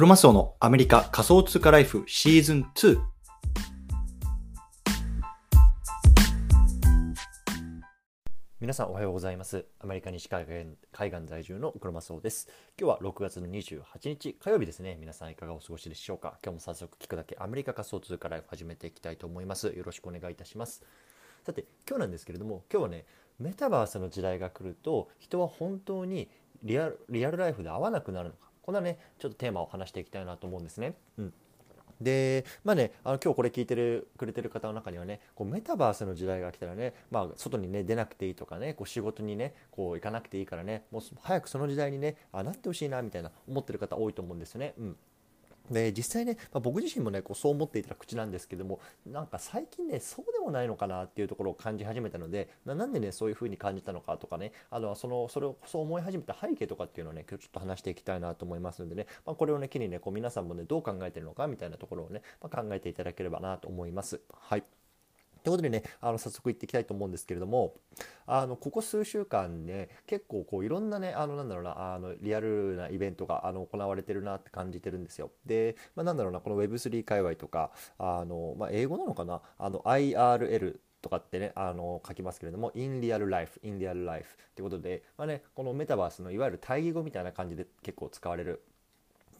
クロマスオのアメリカ仮想通貨ライフシーズン2。皆さんおはようございます。アメリカ西海岸海岸在住のクロマスオです。今日は6月の28日火曜日ですね。皆さんいかがお過ごしでしょうか？今日も早速聞くだけアメリカ仮想通貨ライフ始めていきたいと思います。よろしくお願いいたします。さて、今日なんですけれども、今日はね、メタバースの時代が来ると人は本当にリアルリアルライフで会わなくなるのかこんなねちょっとテーマを話していきたいなと思うんですね。うんでまあねあの今日これ聞いてるくれてる方の中にはねこうメタバースの時代が来たらね、まあ、外にね出なくていいとかねこう仕事にねこう行かなくていいからねもう早くその時代にねあなってほしいなみたいな思ってる方多いと思うんですよね。うんで実際ね、まあ、僕自身もねこうそう思っていた口なんですけどもなんか最近ねそうでもないのかなっていうところを感じ始めたのでなんでねそういうふうに感じたのかとかねあのそのそれをそう思い始めた背景とかっていうのをね今日ちょっと話していきたいなと思いますのでね、まあ、これをね機にねこう皆さんもねどう考えてるのかみたいなところをね、まあ、考えていただければなと思います。はいということでね、あの早速行っていきたいと思うんですけれども、あのここ数週間ね、結構こういろんなね、あのなんだろうな、あのリアルなイベントがあの行われてるなって感じてるんですよ。で、まあ、なんだろうな、この Web3 界隈とか、あのまあ、英語なのかな、あの IRL とかってね、あの書きますけれども、in real life, in real life ってことで、まあね、このメタバースのいわゆる対義語みたいな感じで結構使われる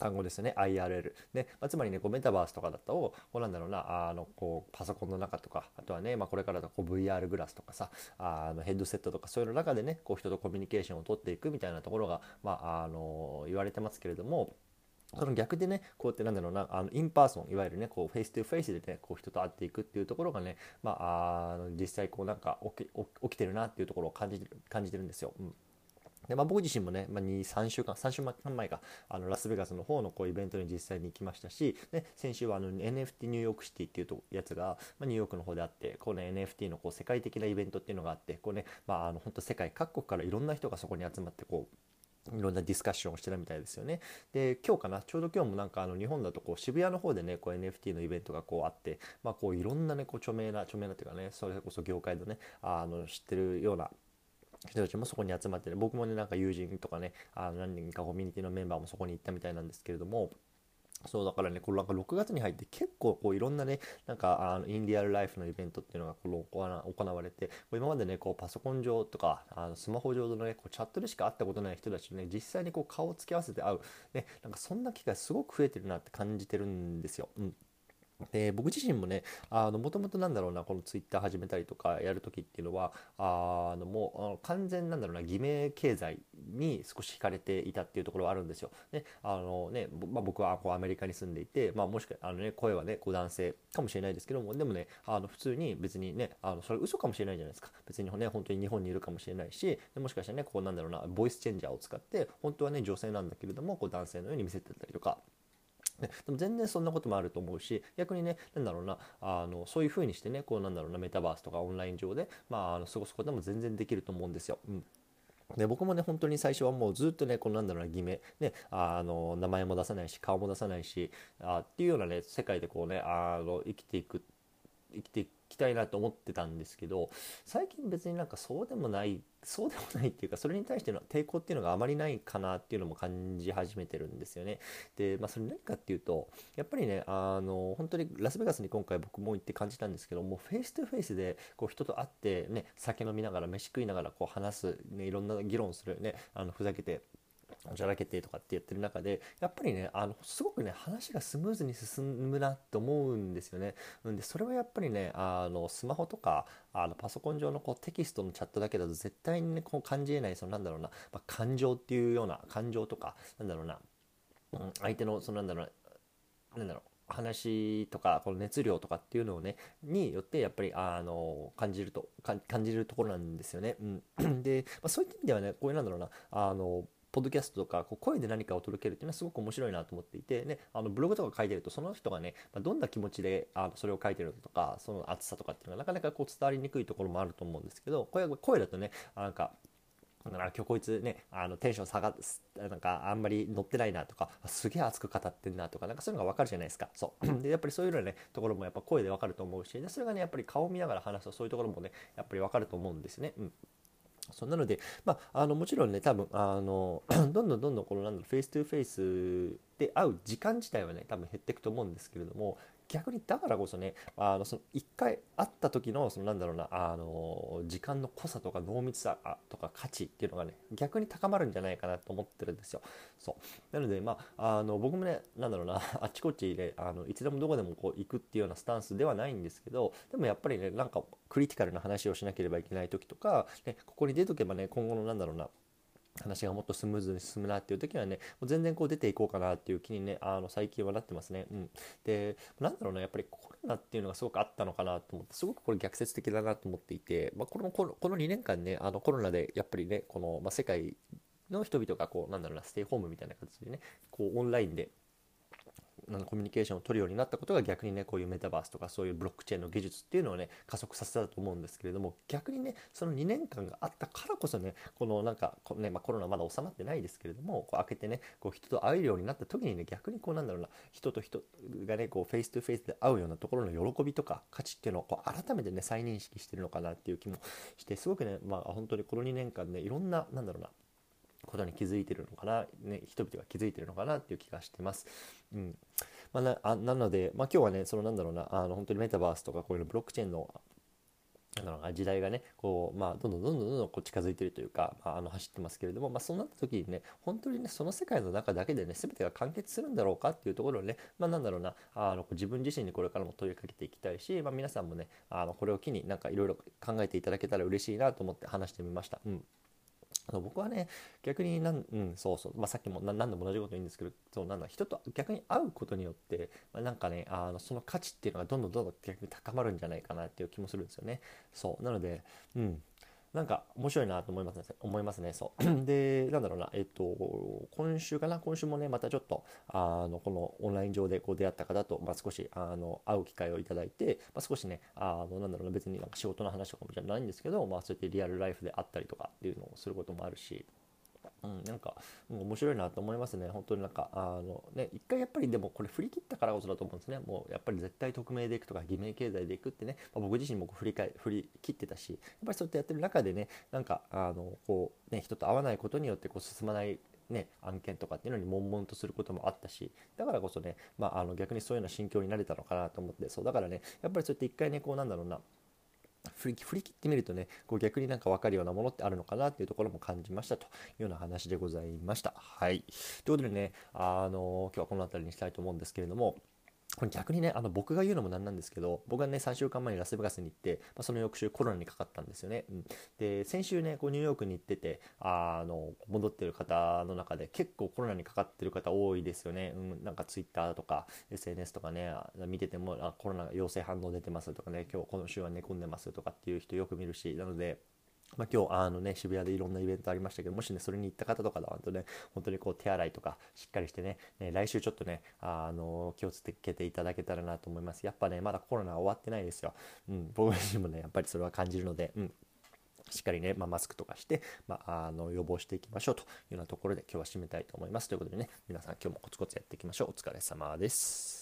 単語ですね。IRL で、まあ、つまりねこうメタバースとかだとこうなんだろうなあのこうパソコンの中とかあとはね、まあ、これからだとこう VR グラスとかさあのヘッドセットとかそういうの中でねこう人とコミュニケーションを取っていくみたいなところが、まあ、あの言われてますけれどもその逆でね、こうやってなんだろうな、あの in person、いわゆるね、こうフェイス2フェイスでね、こう人と会っていくっていうところがね、まあ、あ実際こうなんか起き起きてるなっていうところを感じ感じてるんですよ。うん。でまあ、僕自身もね、まあ、2、3週間、3週間前か、あのラスベガスの方のこうイベントに実際に行きましたし、ね、先週はあの NFT ニューヨークシティっていうとやつが、まあ、ニューヨークの方であって、こうね、NFT のこう世界的なイベントっていうのがあって、こうね、まあ、あの本当世界各国からいろんな人がそこに集まって、こう、いろんなディスカッションをしてるみたいですよね。で、今日かな、ちょうど今日もなんかあの日本だとこう渋谷の方でね、こう NFT のイベントがこうあって、まあこういろんなね、こう著名な、著名なっていうかね、それこそ業界のね、あの知ってるような人たちもそこに集まってね僕もねなんか友人とかねあの何人かコミュニティのメンバーもそこに行ったみたいなんですけれどもそうだからね、これなんか6月に入って結構こういろんなね、なんかあのインディアルライフのイベントっていうのがこの行われて、今までね、こうパソコン上とかあのスマホ上のね、こうチャットでしか会ったことない人たちとね、実際にこう顔を付き合わせて会う、ね、なんかそんな機会すごく増えてるなって感じてるんですよ。うんで僕自身もねもともとなんだろうなこのツイッター始めたりとかやるときっていうのはあのもう完全なんだろうな偽名経済に少し惹かれていたっていうところはあるんですよ。ねあのねまあ、僕はこうアメリカに住んでいて、まあ、もしかあの、ね、声はねこう男性かもしれないですけどもでもねあの普通に別にねあのそれ嘘かもしれないじゃないですか別にね本当に日本にいるかもしれないしでもしかしたらねこうなんだろうなボイスチェンジャーを使って本当はね女性なんだけれどもこう男性のように見せてたりとか。ね、でも全然そんなこともあると思うし逆にね何だろうなあのそういうふうにしてねこうなんだろうなメタバースとかオンライン上で、まあ、あの過ごすことも全然できると思うんですよ。うんで僕もね本当に最初はもうずっとねこのなんだろうな偽名ねあの名前も出さないし顔も出さないしあっていうようなね世界でこうねあの生きていく生きていくきたいなと思ってたんですけど最近別になんかそうでもないそうでもないっていうかそれに対しての抵抗っていうのがあまりないかなっていうのも感じ始めてるんですよね。でまあそれ何かっていうとやっぱりねあの本当にラスベガスに今回僕も行って感じたんですけどもフェイス2フェイスでこう人と会ってね酒飲みながら飯食いながらこう話す、ね、いろんな議論するねあのふざけておちゃらけてとかってやってる中でやっぱりねあのすごくね話がスムーズに進むなって思うんですよね。うんでそれはやっぱりねあのスマホとかあのパソコン上のこうテキストのチャットだけだと絶対にねこう感じえないそのなんだろうな、まあ、感情っていうような感情とかなんだろうな、うん、相手のそのなんだろうなんだろう話とかこの熱量とかっていうのをねによってやっぱりあの感じると感じるところなんですよね。うん、で、まあ、そういった意味ではねこういうなんだろうなあのポッドキャストとかこう声で何かを届けるっていうのはすごく面白いなと思っていて、ね、あのブログとか書いてるとその人がね、ま、どんな気持ちであのそれを書いてるのとかその熱さとかっていうのはなかなかこう伝わりにくいところもあると思うんですけど声声だとねなんか今日こいつねあのテンション下がなんかあんまり乗ってないなとかすげえ熱く語ってんなとかなんかそういうのが分かるじゃないですか。そう。でやっぱりそういうのねところもやっぱ声で分かると思うしでそれがねやっぱり顔見ながら話すとそういうところもねやっぱり分かると思うんですね。うん。そうなので、まあ、あのもちろんね多分あの どんどんどんどんこのなんだろう face to face で会う時間自体はね多分減っていくと思うんですけれども逆にだからこそねあのその1回会った時のそのなんだろうなあの時間の濃さとか濃密さとか価値っていうのがね逆に高まるんじゃないかなと思ってるんですよ。そうなのでまああの僕もねなんだろうな あっちこっちであのいつでもどこでもこう行くっていうようなスタンスではないんですけどでもやっぱりねなんかクリティカルな話をしなければいけない時とか、ね、ここに出とけばね今後のなんだろうな話がもっとスムーズに進むなっていう時はねもう全然こう出ていこうかなっていう気にねあの最近はなってますね。うん、でなんだろうなやっぱりコロナっていうのがすごくあったのかなと思ってすごくこれ逆説的だなと思っていて、まあ、このこのこの2年間ねあのコロナでやっぱりねこの、まあ、世界の人々がこうなんだろうなステイホームみたいな形でねこうオンラインでコミュニケーションを取るようになったことが逆にねこういうメタバースとかそういうブロックチェーンの技術っていうのをね加速させたと思うんですけれども逆にねその2年間があったからこそねこのなんかこのね、まあ、コロナまだ収まってないですけれどもこう開けてねこう人と会えるようになった時にね逆にこうなんだろうな人と人がねこう face to face で会うようなところの喜びとか価値っていうのをこう改めてね再認識してるのかなっていう気もしてすごくねまあ本当にこの2年間ねいろんななんだろうなことに気づいてるのかな、ね、人々が気づいてるのかなっていう気がしてます。うんまあ、なあなので、まあ、今日はねそのなんだろうなあの本当にメタバースとかこういうのブロックチェーンの時代がねこう、まあ、どんどんどんどんどんこう近づいてるというか、まあ、あの走ってますけれども、まあ、そうなった時にね本当にねその世界の中だけでね全てが完結するんだろうかっていうところをね、まあ、なんだろうなあの自分自身にこれからも問いかけていきたいし、まあ、皆さんもねあのこれを機になんかいろいろ考えていただけたら嬉しいなと思って話してみました。うん僕はね逆になん、うん、そうそう、まあ、さっきも何度も同じこと言うんですけどそうなんだ人と逆に会うことによって、まあ、なんかねあのその価値っていうのがどんどんどんどん逆に高まるんじゃないかなっていう気もするんですよね。そう。なので、うん、なんか面白いなと思いますね。思いますね。そう。で、なんだろうな、えっと、今週かな、今週もね、またちょっと、あの、このオンライン上でこう出会った方と、まあ、少し、あの、会う機会をいただいて、まあ、少しね、あの、なんだろうな、別になんか仕事の話とかもじゃないんですけど、まあ、そうやってリアルライフであったりとかっていうのをすることもあるし、うん、なんか、うん、面白いなと思いますね。本当になんか、あのね、一回やっぱりでもこれ振り切ったからこそだと思うんですね。もうやっぱり絶対匿名でいくとか偽名経済でいくってね、まあ、僕自身も振り返振り切ってたし、やっぱりそうやってやってる中でね、なんか、あの、こう、ね、人と会わないことによってこう進まないね、案件とかっていうのに悶々とすることもあったしだからこそね、まあ、あの逆にそういうような心境になれたのかなと思ってそうだからねやっぱりそうやって一回ねこうなんだろうな振り振り切ってみるとねこう逆になんか分かるようなものってあるのかなっていうところも感じましたというような話でございました。はい。ということでね、あの今日はこの辺りにしたいと思うんですけれども、これ逆にね、あの僕が言うのもなんなんですけど、僕はね、3週間前にラスベガスに行って、まあ、その翌週コロナにかかったんですよね。うん、で、先週ね、こうニューヨークに行ってて、あの、戻ってる方の中で結構コロナにかかってる方多いですよね。うん、なんか Twitter とか SNS とかね、見ててもあコロナ陽性反応出てますとかね、今日この週は寝込んでますとかっていう人よく見るし、なので、まあ、今日あの、ね、渋谷でいろんなイベントありましたけどもしねそれに行った方とかだとね本当にこう手洗いとかしっかりしてねね来週ちょっとねあの気をつけていただけたらなと思います。やっぱねまだコロナ終わってないですよ、うん、僕自身もねやっぱりそれは感じるので、うん、しっかりね、まあ、マスクとかして、まあ、あの予防していきましょうというようなところで今日は締めたいと思います。ということでね皆さん今日もコツコツやっていきましょう。お疲れ様です。